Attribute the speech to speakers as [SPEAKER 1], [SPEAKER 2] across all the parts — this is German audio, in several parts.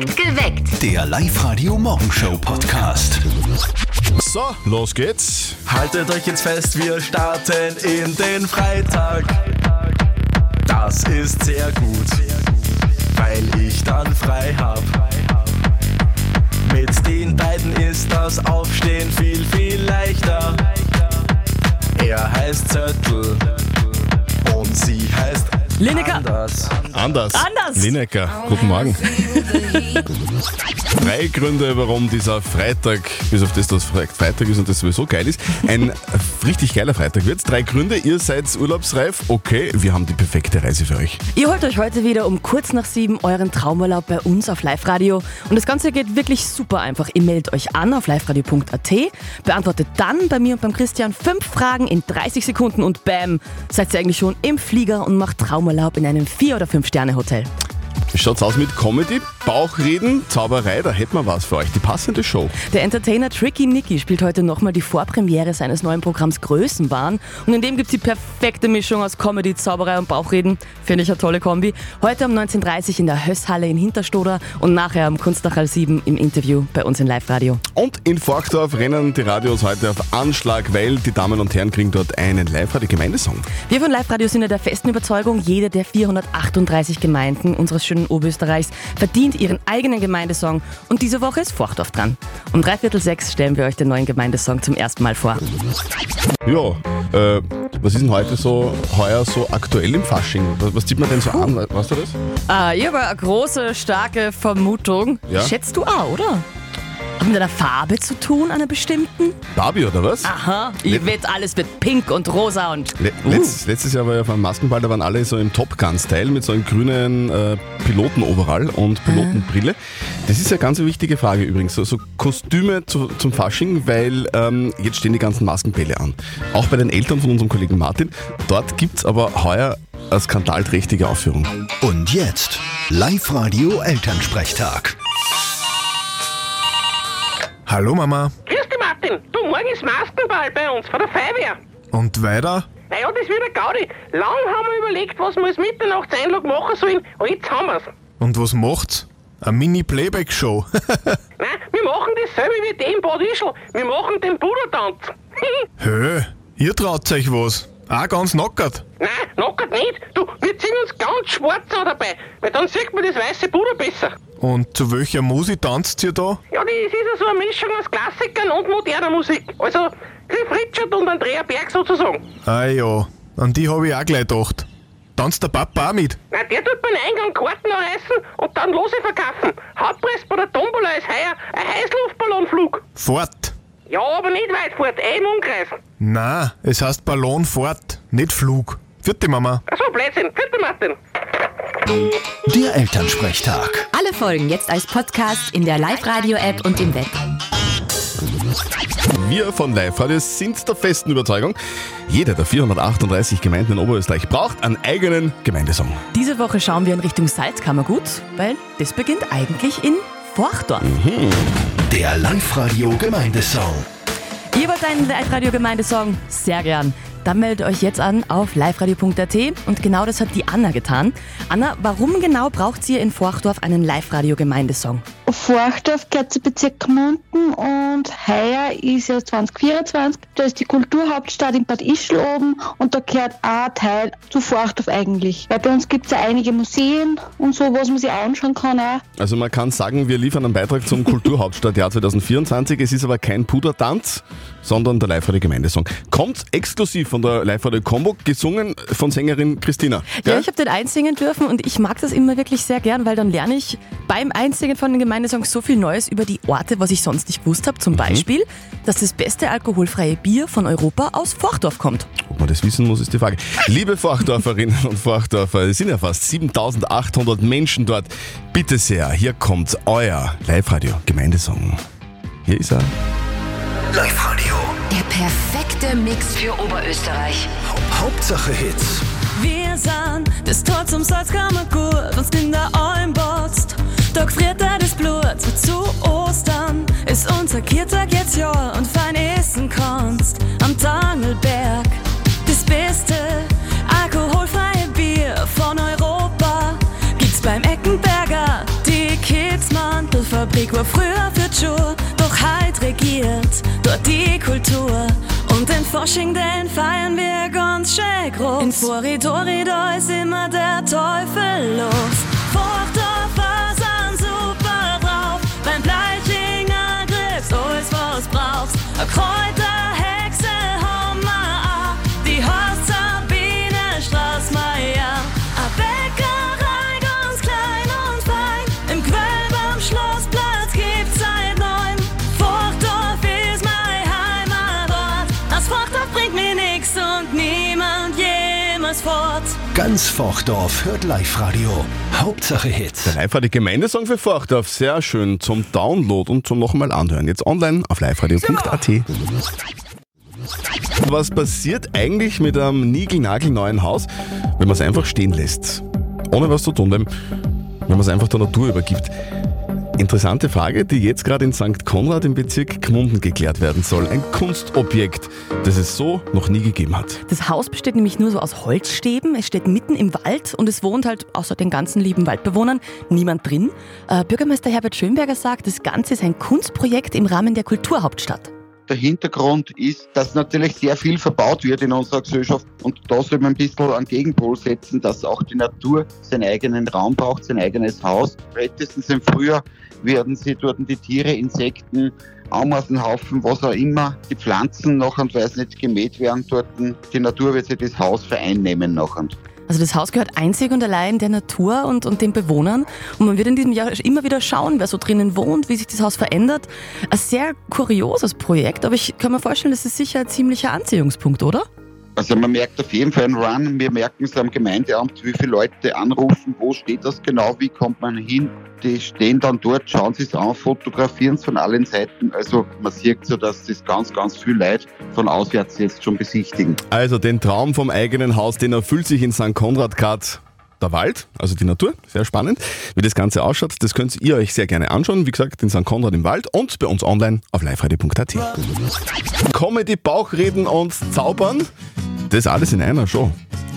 [SPEAKER 1] Geweckt.
[SPEAKER 2] Der Live-Radio-Morgenshow-Podcast.
[SPEAKER 3] So, los geht's.
[SPEAKER 4] Haltet euch jetzt fest, wir starten in den Freitag. Das ist sehr gut, weil ich dann frei hab. Mit den beiden ist das Aufstehen viel, viel leichter. Er heißt Zöttl und sie heißt
[SPEAKER 5] Lineker.
[SPEAKER 4] Anders.
[SPEAKER 3] Anders.
[SPEAKER 5] Anders.
[SPEAKER 3] Lineker, guten Morgen. Drei Gründe, warum dieser Freitag, bis auf das, dass Fre- Freitag ist und das sowieso geil ist, ein richtig geiler Freitag wird. Drei Gründe, ihr seid urlaubsreif. Okay, wir haben die perfekte Reise für euch.
[SPEAKER 5] Ihr holt euch heute wieder um kurz nach sieben euren Traumurlaub bei uns auf Live-Radio. Und das Ganze geht wirklich super einfach. Ihr meldet euch an auf liveradio.at, beantwortet dann bei mir und beim Christian fünf Fragen in 30 Sekunden und bam, seid ihr eigentlich schon im Flieger und macht Traumurlaub in einem Vier- oder Fünf-Sterne-Hotel.
[SPEAKER 3] Wie schaut's aus mit Comedy, Bauchreden, Zauberei? Da hätten wir was für euch. Die passende Show.
[SPEAKER 5] Der Entertainer Tricky Nicky spielt heute nochmal die Vorpremiere seines neuen Programms Größenwahn. Und in dem gibt's die perfekte Mischung aus Comedy, Zauberei und Bauchreden. Finde ich eine tolle Kombi. Heute um 19.30 Uhr in der Hösshalle in Hinterstoder und nachher am Kunstachal 7 im Interview bei uns in Live-Radio.
[SPEAKER 3] Und in Forkdorf rennen die Radios heute auf Anschlag, weil die Damen und Herren kriegen dort einen Live-Radio-Gemeindesong.
[SPEAKER 5] Wir von Live-Radio sind ja der festen Überzeugung, jede der 438 Gemeinden unseres schönen Oberösterreichs verdient ihren eigenen Gemeindesong. Und diese Woche ist Forchdorf dran. Um dreiviertel sechs stellen wir euch den neuen Gemeindesong zum ersten Mal vor.
[SPEAKER 3] Ja, äh, was ist denn heute so, heuer so aktuell im Fasching? Was, was zieht man denn so an? We- Weißt du das?
[SPEAKER 5] Ah, ich habe eine große, starke Vermutung.
[SPEAKER 3] Ja?
[SPEAKER 5] Schätzt du auch, oder? Hat mit einer Farbe zu tun, einer bestimmten?
[SPEAKER 3] Barbie oder was?
[SPEAKER 5] Aha, ich wette, alles wird pink und rosa und...
[SPEAKER 3] Le letztes, letztes Jahr war ja auf einem Maskenball, da waren alle so im Top Gun-Style mit so einem grünen äh, Pilotenoverall und Pilotenbrille. Das ist ja ganz eine wichtige Frage übrigens. So, so Kostüme zu, zum Fasching, weil ähm, jetzt stehen die ganzen Maskenbälle an. Auch bei den Eltern von unserem Kollegen Martin. Dort gibt's aber heuer eine skandalträchtige Aufführung.
[SPEAKER 2] Und jetzt Live-Radio-Elternsprechtag.
[SPEAKER 6] Hallo Mama.
[SPEAKER 7] Grüß dich, Martin. Du, morgen ist Maskenball bei uns von der Feuerwehr.
[SPEAKER 6] Und weiter?
[SPEAKER 7] Naja, das wird ein Gaudi. Lang haben wir überlegt, was wir als Mitternachtseinlog machen sollen, und jetzt haben wir's.
[SPEAKER 6] Und was macht's? Eine Mini-Playback-Show.
[SPEAKER 7] Nein, wir machen dasselbe wie die in Bad Ischl. Wir machen den Buddha-Tanz.
[SPEAKER 6] Hö, ihr traut euch was. Auch ganz nackert.
[SPEAKER 7] Nein, knockert nicht. Du, wir ziehen uns ganz schwarz an dabei, weil dann sieht man das weiße Buddha besser.
[SPEAKER 6] Und zu welcher Musik tanzt ihr da?
[SPEAKER 7] Ja, das ist ja so eine Mischung aus Klassikern und moderner Musik. Also Cliff Richard und Andrea Berg sozusagen.
[SPEAKER 6] Ah ja, an die habe ich auch gleich gedacht. Tanzt der Papa auch mit?
[SPEAKER 7] Nein, der tut beim Eingang Karten anreißen und dann Lose verkaufen. Hauptpreis bei der Tombola ist heuer ein Heißluftballonflug.
[SPEAKER 6] Fort.
[SPEAKER 7] Ja, aber nicht weit fort, eh im Umkreis.
[SPEAKER 6] Na, es heißt Ballon fort, nicht Flug. Vierte Mama.
[SPEAKER 7] Achso, Blödsinn. Bitte, Martin.
[SPEAKER 2] Der Elternsprechtag.
[SPEAKER 1] Alle Folgen jetzt als Podcast in der Live-Radio-App und im Web.
[SPEAKER 3] Wir von Live Radio sind der festen Überzeugung, jeder der 438 Gemeinden in Oberösterreich braucht einen eigenen Gemeindesong.
[SPEAKER 5] Diese Woche schauen wir in Richtung Salzkammergut, weil das beginnt eigentlich in Forchdorf.
[SPEAKER 2] Der Live-Radio-Gemeindesong.
[SPEAKER 5] Ihr wollt einen Live-Radio-Gemeindesong? Sehr gern. Dann meldet euch jetzt an auf liveradio.at und genau das hat die Anna getan. Anna, warum genau braucht ihr in Forchdorf einen Live-Radio-Gemeindesong?
[SPEAKER 8] Forchdorf gehört zu Bezirk Gmunden und heuer ist ja 2024, da ist die Kulturhauptstadt in Bad Ischl oben und da gehört auch ein Teil zu Forchdorf eigentlich. Weil bei uns gibt es ja einige Museen und so, was man sich anschauen kann auch.
[SPEAKER 3] Also man kann sagen, wir liefern einen Beitrag zum Kulturhauptstadtjahr 2024. Es ist aber kein Pudertanz, sondern der Live-Radio-Gemeindesong. Kommt exklusiv von der Live-Radio-Combo, gesungen von Sängerin Christina.
[SPEAKER 5] Ja,
[SPEAKER 3] Gell?
[SPEAKER 5] ich habe den einsingen dürfen und ich mag das immer wirklich sehr gern, weil dann lerne ich beim Einsingen von den Gemeindesongs so viel Neues über die Orte, was ich sonst nicht gewusst habe. Zum Beispiel, dass das beste alkoholfreie Bier von Europa aus Forchdorf kommt.
[SPEAKER 3] Ob man das wissen muss, ist die Frage. Liebe Forchdorferinnen und Forchdorfer, es sind ja fast 7800 Menschen dort. Bitte sehr, hier kommt euer Live-Radio-Gemeindesong. Hier ist er.
[SPEAKER 2] Live-Radio.
[SPEAKER 1] Der perfekte Mix für Oberösterreich.
[SPEAKER 2] Hauptsache Hits.
[SPEAKER 9] Wir sind das Tor zum Salzkammergut, was in der Alm botzt. Da gefriert er das Blut, zu Ostern ist unser Kirtag jetzt ja und fein essen kannst am Tangelberg. Das beste alkoholfreie Bier von Europa gibt's beim Eckenberger. Die Krieg war früher für die die Kultur. Und den Fasching, den feiern wir ganz schön groß. In Floridori, da ist immer der Teufel los. Forchdorfer sind super drauf, beim Bleichinger griffst alles, was brauchst. Ein Kräuter,
[SPEAKER 2] Ganz Forchdorf hört Live-Radio. Hauptsache Hits.
[SPEAKER 3] Der live die Gemeindesong für Forchdorf. Sehr schön zum Download und zum nochmal anhören. Jetzt online auf liveradio.at. Was passiert eigentlich mit einem niegelnagelneuen Haus, wenn man es einfach stehen lässt? Ohne was zu tun, wenn man es einfach der Natur übergibt. Interessante Frage, die jetzt gerade in St. Konrad im Bezirk Gmunden geklärt werden soll. Ein Kunstobjekt, das es so noch nie gegeben hat.
[SPEAKER 5] Das Haus besteht nämlich nur so aus Holzstäben. Es steht mitten im Wald und es wohnt halt außer den ganzen lieben Waldbewohnern niemand drin. Äh, Bürgermeister Herbert Schönberger sagt, das Ganze ist ein Kunstprojekt im Rahmen der Kulturhauptstadt.
[SPEAKER 10] Der Hintergrund ist, dass natürlich sehr viel verbaut wird in unserer Gesellschaft und da soll man ein bisschen einen Gegenpol setzen, dass auch die Natur seinen eigenen Raum braucht, sein eigenes Haus. Spätestens im Frühjahr werden sie dort die Tiere, Insekten, Ameisenhaufen, was auch immer, die Pflanzen noch und weiß nicht gemäht werden dort. Die Natur wird sich das Haus vereinnehmen nachher.
[SPEAKER 5] Also das Haus gehört einzig und allein der Natur und, und den Bewohnern. Und man wird in diesem Jahr immer wieder schauen, wer so drinnen wohnt, wie sich das Haus verändert. Ein sehr kurioses Projekt, aber ich kann mir vorstellen, das ist sicher ein ziemlicher Anziehungspunkt, oder?
[SPEAKER 10] Also man merkt auf jeden Fall einen Run. Wir merken es am Gemeindeamt, wie viele Leute anrufen, wo steht das genau, wie kommt man hin. Die stehen dann dort, schauen sich es an, fotografieren es von allen Seiten. Also man sieht so, dass das ganz, ganz viel Leute von auswärts jetzt schon besichtigen.
[SPEAKER 3] Also den Traum vom eigenen Haus, den erfüllt sich in St. Konrad gerade der Wald, also die Natur, sehr spannend. Wie das Ganze ausschaut, das könnt ihr euch sehr gerne anschauen. Wie gesagt, in St. Konrad im Wald und bei uns online auf liveradio.at. Comedy, Bauchreden und Zaubern, das alles in einer Show.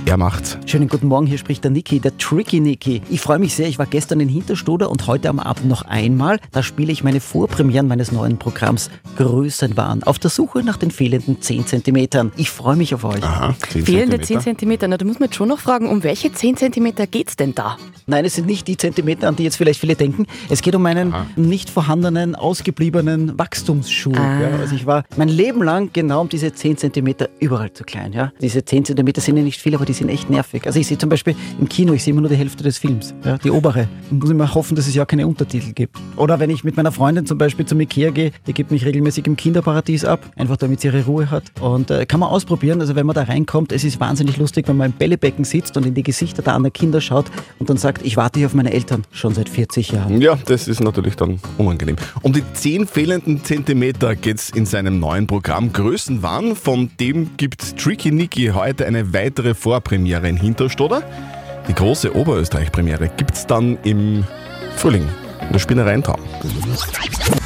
[SPEAKER 3] Er macht's.
[SPEAKER 11] Schönen guten Morgen, hier spricht der Niki, der Tricky Niki. Ich freue mich sehr, ich war gestern in Hinterstoder und heute am Abend noch einmal. Da spiele ich meine Vorpremieren meines neuen Programms Größenwahn auf der Suche nach den fehlenden 10 Zentimetern. Ich freue mich auf euch.
[SPEAKER 3] Aha, 10
[SPEAKER 5] Fehlende
[SPEAKER 3] Zentimeter.
[SPEAKER 5] 10 Cm. Na, da muss man jetzt schon noch fragen, um welche 10 cm geht's denn da?
[SPEAKER 11] Nein, es sind nicht die Zentimeter, an die jetzt vielleicht viele denken. Es geht um meinen nicht vorhandenen, ausgebliebenen Wachstumsschub.
[SPEAKER 5] Ah.
[SPEAKER 11] Ja. Also ich war mein Leben lang genau um diese 10 Zentimeter überall zu klein. Ja. Diese 10 Zentimeter sind ja nicht viel, aber die sind echt nervig. Also ich sehe zum Beispiel im Kino, ich sehe immer nur die Hälfte des Films, ja, die obere. Und muss immer hoffen, dass es ja keine Untertitel gibt. Oder wenn ich mit meiner Freundin zum Beispiel zum Ikea gehe, die gibt mich regelmäßig im Kinderparadies ab, einfach damit sie ihre Ruhe hat. Und äh, kann man ausprobieren, also wenn man da reinkommt, es ist wahnsinnig lustig, wenn man im Bällebecken sitzt und in die Gesichter der anderen Kinder schaut und dann sagt, ich warte hier auf meine Eltern schon seit 40 Jahren.
[SPEAKER 3] Ja, das ist natürlich dann unangenehm. Um die 10 fehlenden Zentimeter geht's in seinem neuen Programm Größenwahn. Von dem gibt Tricky Nicky heute eine weitere Vorpremiere in Hinterstoder. Die große Oberösterreich-Premiere gibt's dann im Frühling in der Spinnerei in Traum.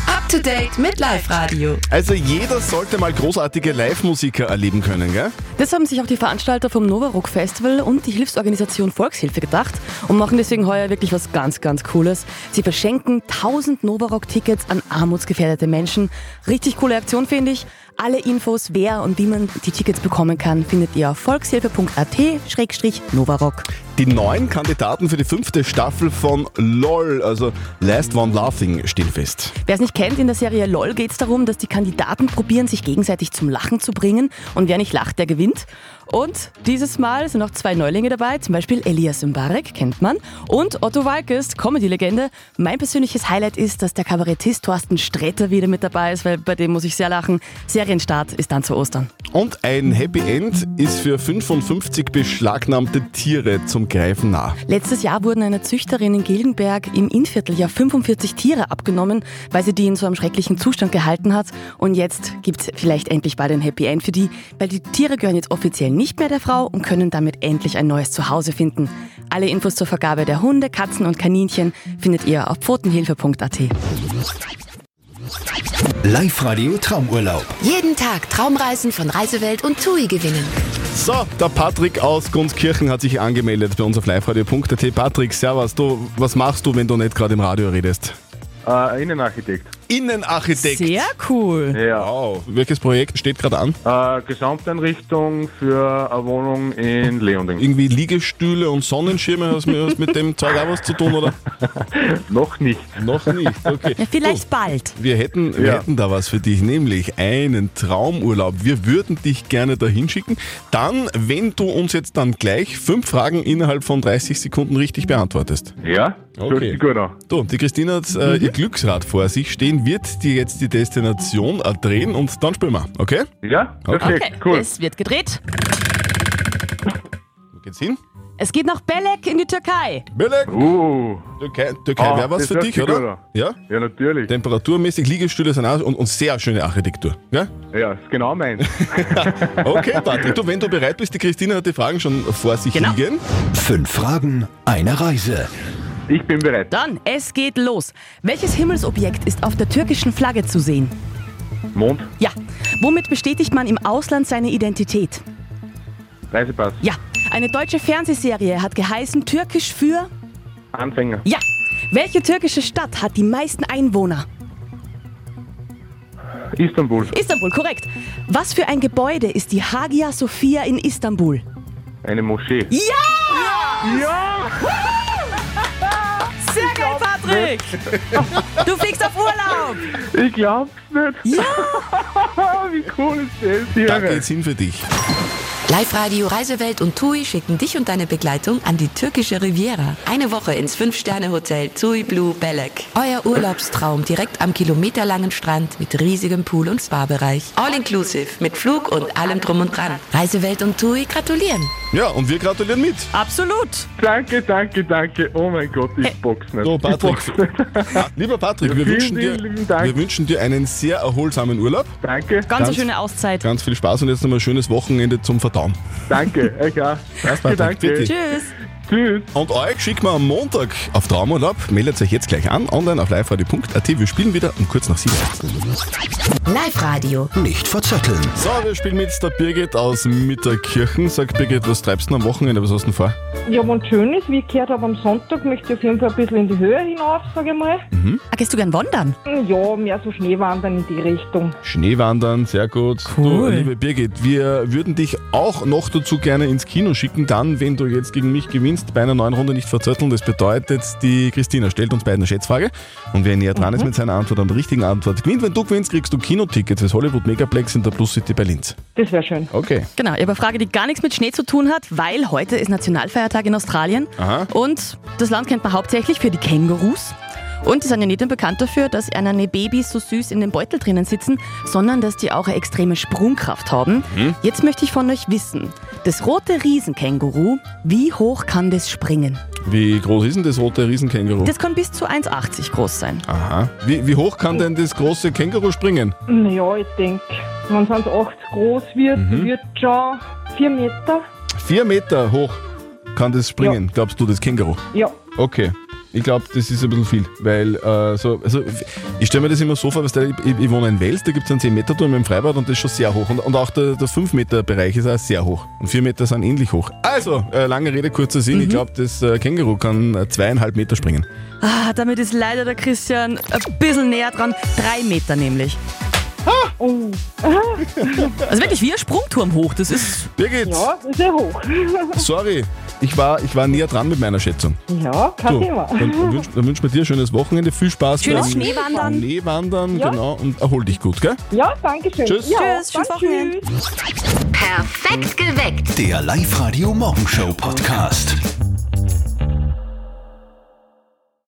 [SPEAKER 1] Up to date mit Live Radio.
[SPEAKER 3] Also jeder sollte mal großartige Live-Musiker erleben können, gell?
[SPEAKER 5] Das haben sich auch die Veranstalter vom Nova Rock Festival und die Hilfsorganisation Volkshilfe gedacht und machen deswegen heuer wirklich was ganz, ganz Cooles. Sie verschenken 1000 Nova Rock Tickets an armutsgefährdete Menschen. Richtig coole Aktion, finde ich. Alle Infos, wer und wie man die Tickets bekommen kann, findet ihr auf volkshilfe.at-novarock.
[SPEAKER 3] Die neun Kandidaten für die fünfte Staffel von LOL, also Last One Laughing, stehen fest.
[SPEAKER 5] Wer es nicht kennt, in der Serie LOL geht es darum, dass die Kandidaten probieren, sich gegenseitig zum Lachen zu bringen und wer nicht lacht, der gewinnt. Und dieses Mal sind auch zwei Neulinge dabei, zum Beispiel Elias Mbarek, kennt man, und Otto Walkes, Comedy-Legende. Mein persönliches Highlight ist, dass der Kabarettist Thorsten Sträter wieder mit dabei ist, weil bei dem muss ich sehr lachen. Serienstart ist dann zu Ostern.
[SPEAKER 3] Und ein Happy End ist für 55 beschlagnahmte Tiere zum Greifen nah.
[SPEAKER 5] Letztes Jahr wurden einer Züchterin in Gilgenberg im Innviertel ja 45 Tiere abgenommen, weil sie die in so einem schrecklichen Zustand gehalten hat. Und jetzt gibt es vielleicht endlich bald ein Happy End für die, weil die Tiere gehören jetzt offiziell nicht mehr der Frau und können damit endlich ein neues Zuhause finden. Alle Infos zur Vergabe der Hunde, Katzen und Kaninchen findet ihr auf pfotenhilfe.at.
[SPEAKER 2] Live-Radio Traumurlaub.
[SPEAKER 1] Jeden Tag Traumreisen von Reisewelt und TUI gewinnen.
[SPEAKER 3] So, der Patrick aus Gunskirchen hat sich angemeldet bei uns auf liveradio.at. Patrick, servus, du, was machst du, wenn du nicht gerade im Radio redest?
[SPEAKER 12] Äh, Innenarchitekt.
[SPEAKER 3] Innenarchitekt.
[SPEAKER 5] Sehr cool.
[SPEAKER 12] Ja.
[SPEAKER 3] Wow. Welches Projekt steht gerade an?
[SPEAKER 12] Äh, Gesamteinrichtung für eine Wohnung in Leonding.
[SPEAKER 3] Irgendwie Liegestühle und Sonnenschirme, hast du mit dem Zeug auch was zu tun, oder?
[SPEAKER 12] Noch nicht.
[SPEAKER 3] Noch nicht, okay.
[SPEAKER 5] Ja, vielleicht bald.
[SPEAKER 3] Wir hätten, wir
[SPEAKER 12] Ja.
[SPEAKER 3] hätten da was für dich, nämlich einen Traumurlaub. Wir würden dich gerne dahin schicken. Dann, wenn du uns jetzt dann gleich fünf Fragen innerhalb von 30 Sekunden richtig beantwortest.
[SPEAKER 12] Ja?
[SPEAKER 3] Okay. Du, die Christina hat äh, ihr Glücksrad vor sich stehen, wird dir jetzt die Destination äh, drehen und dann spielen wir, okay?
[SPEAKER 12] Ja?
[SPEAKER 3] Okay.
[SPEAKER 12] Perfekt,
[SPEAKER 5] Okay,
[SPEAKER 12] cool.
[SPEAKER 5] es wird gedreht.
[SPEAKER 3] Wo geht's hin?
[SPEAKER 5] Es geht nach Belek in die Türkei.
[SPEAKER 3] Belek,
[SPEAKER 12] Uh,
[SPEAKER 3] Türkei, Türkei
[SPEAKER 12] Ah,
[SPEAKER 3] wäre was für dich, oder? Ja?
[SPEAKER 12] ja, natürlich.
[SPEAKER 3] Temperaturmäßig, Liegestühle sind auch und, und sehr schöne Architektur. Ja?
[SPEAKER 12] Ja, ist genau meins.
[SPEAKER 3] Okay, Patrick, du, wenn du bereit bist, die Christina hat die Fragen schon vor sich
[SPEAKER 5] Genau.
[SPEAKER 3] liegen.
[SPEAKER 2] Fünf Fragen, eine Reise.
[SPEAKER 12] Ich bin bereit.
[SPEAKER 5] Dann, es geht los. Welches Himmelsobjekt ist auf der türkischen Flagge zu sehen?
[SPEAKER 12] Mond,
[SPEAKER 5] Ja. Womit bestätigt man im Ausland seine Identität?
[SPEAKER 12] Reisepass,
[SPEAKER 5] Ja. Eine deutsche Fernsehserie hat geheißen Türkisch für.
[SPEAKER 12] Anfänger,
[SPEAKER 5] Ja. Welche türkische Stadt hat die meisten Einwohner?
[SPEAKER 12] Istanbul,
[SPEAKER 5] Istanbul, korrekt. Was für ein Gebäude ist die Hagia Sophia in Istanbul?
[SPEAKER 12] eine Moschee.
[SPEAKER 5] Ja!
[SPEAKER 12] Ja!
[SPEAKER 5] Sehr Patrick! Du fliegst auf Urlaub!
[SPEAKER 12] Ich glaub's nicht.
[SPEAKER 5] Ja!
[SPEAKER 12] Wie cool ist das?
[SPEAKER 3] Da
[SPEAKER 12] Irre.
[SPEAKER 3] geht's hin für dich.
[SPEAKER 1] Live-Radio Reisewelt und TUI schicken dich und deine Begleitung an die türkische Riviera. Eine Woche ins Fünf-Sterne-Hotel TUI Blue Belek. Euer Urlaubstraum direkt am kilometerlangen Strand mit riesigem Pool- und Spa-Bereich. All-inclusive mit Flug und allem drum und dran. Reisewelt und TUI gratulieren.
[SPEAKER 3] Ja, und wir gratulieren mit.
[SPEAKER 5] Absolut!
[SPEAKER 12] Danke, danke, danke. Oh mein Gott, ich box nicht.
[SPEAKER 3] So,
[SPEAKER 12] Ich
[SPEAKER 3] Patrick.
[SPEAKER 12] nicht.
[SPEAKER 3] Lieber Patrick, wir wünschen, dir, wir wünschen dir einen sehr erholsamen Urlaub.
[SPEAKER 12] danke,
[SPEAKER 5] Ganz, eine schöne Auszeit.
[SPEAKER 3] Ganz viel Spaß und jetzt nochmal ein schönes Wochenende zum Verdauen.
[SPEAKER 12] danke. Euch auch.
[SPEAKER 3] Patrick.
[SPEAKER 12] Danke, danke.
[SPEAKER 3] Bitte.
[SPEAKER 5] Tschüss!
[SPEAKER 12] Tschüss.
[SPEAKER 3] Und euch schicken wir am Montag auf Traumurlaub. Meldet euch jetzt gleich an, online auf liveradio.at. Wir spielen wieder um kurz nach sieben.
[SPEAKER 1] Live-Radio.
[SPEAKER 2] Nicht verzetteln.
[SPEAKER 3] So, wir spielen mit der Birgit aus Mitterkirchen. Sag Birgit, was treibst du denn am Wochenende? Was hast du denn vor?
[SPEAKER 13] Ja, wenn es schön ist, wie ich gehört habe, am Sonntag möchte ich auf jeden Fall ein bisschen in die Höhe hinauf, sage ich mal.
[SPEAKER 5] Ah, gehst du gern wandern?
[SPEAKER 13] Ja, mehr so Schneewandern in die Richtung.
[SPEAKER 3] Schneewandern, sehr gut.
[SPEAKER 5] Cool.
[SPEAKER 3] Du, liebe Birgit, wir würden dich auch noch dazu gerne ins Kino schicken, dann, wenn du jetzt gegen mich gewinnst, bei einer neuen Runde nicht verzötteln. Das bedeutet, die Christina stellt uns beiden eine Schätzfrage und wer näher dran ist mit seiner Antwort an der richtigen Antwort gewinnt. Wenn du gewinnst, kriegst du Kinotickets fürs Hollywood Megaplex in der Plus City bei Linz.
[SPEAKER 13] Das wäre schön.
[SPEAKER 3] Okay.
[SPEAKER 5] Genau, ich habe eine Frage, die gar nichts mit Schnee zu tun hat, weil heute ist Nationalfeiertag in Australien.
[SPEAKER 3] Aha.
[SPEAKER 5] Und das Land kennt man hauptsächlich für die Kängurus. Und die sind ja nicht nur bekannt dafür, dass eine Babys so süß in den Beutel drinnen sitzen, sondern dass die auch eine extreme Sprungkraft haben.
[SPEAKER 3] Mhm.
[SPEAKER 5] Jetzt möchte ich von euch wissen, das rote Riesenkänguru, wie hoch kann das springen?
[SPEAKER 3] Wie groß ist denn das rote Riesenkänguru?
[SPEAKER 5] Das kann bis zu 1,80 groß sein.
[SPEAKER 3] Aha. Wie, wie hoch kann denn das große Känguru springen?
[SPEAKER 13] Ja, ich denke, wenn es 1,80 groß wird,
[SPEAKER 3] Mhm.
[SPEAKER 13] wird schon 4 Meter.
[SPEAKER 3] Vier Meter hoch kann das springen, glaubst du, das Känguru?
[SPEAKER 13] Ja.
[SPEAKER 3] Okay. Ich glaube, das ist ein bisschen viel, weil äh, so, also ich stelle mir das immer so vor, weil ich, ich wohne in Wels, da gibt es einen 10-Meter-Turm im Freibad und das ist schon sehr hoch. Und, und auch der, der 5-Meter-Bereich ist auch sehr hoch. Und 4 Meter sind ähnlich hoch. Also, äh, lange Rede, kurzer Sinn, ich glaube, das äh, Känguru kann äh, zweieinhalb Meter springen.
[SPEAKER 5] Ah, damit ist leider der Christian ein bisschen näher dran. Drei Meter nämlich.
[SPEAKER 13] Oh.
[SPEAKER 5] Also wirklich wie ein Sprungturm hoch. Das ist.
[SPEAKER 3] Birgit,
[SPEAKER 13] Ja, das ist ja hoch.
[SPEAKER 3] sorry, ich war, ich war näher dran mit meiner Schätzung.
[SPEAKER 13] Ja, kein
[SPEAKER 3] So,
[SPEAKER 13] Thema.
[SPEAKER 3] dann, wünschen dann wünschen wir dir ein schönes Wochenende, viel Spaß
[SPEAKER 5] Schönes
[SPEAKER 3] beim
[SPEAKER 5] Schneewandern.
[SPEAKER 3] Schneewandern,
[SPEAKER 13] Ja.
[SPEAKER 3] genau, und erhol dich gut, gell?
[SPEAKER 13] Ja, danke schön.
[SPEAKER 3] Tschüss.
[SPEAKER 13] Ja,
[SPEAKER 5] Tschüss, schönes Wochenende.
[SPEAKER 13] tschüss.
[SPEAKER 1] Perfekt geweckt.
[SPEAKER 2] Der Live-Radio Morgenshow Podcast.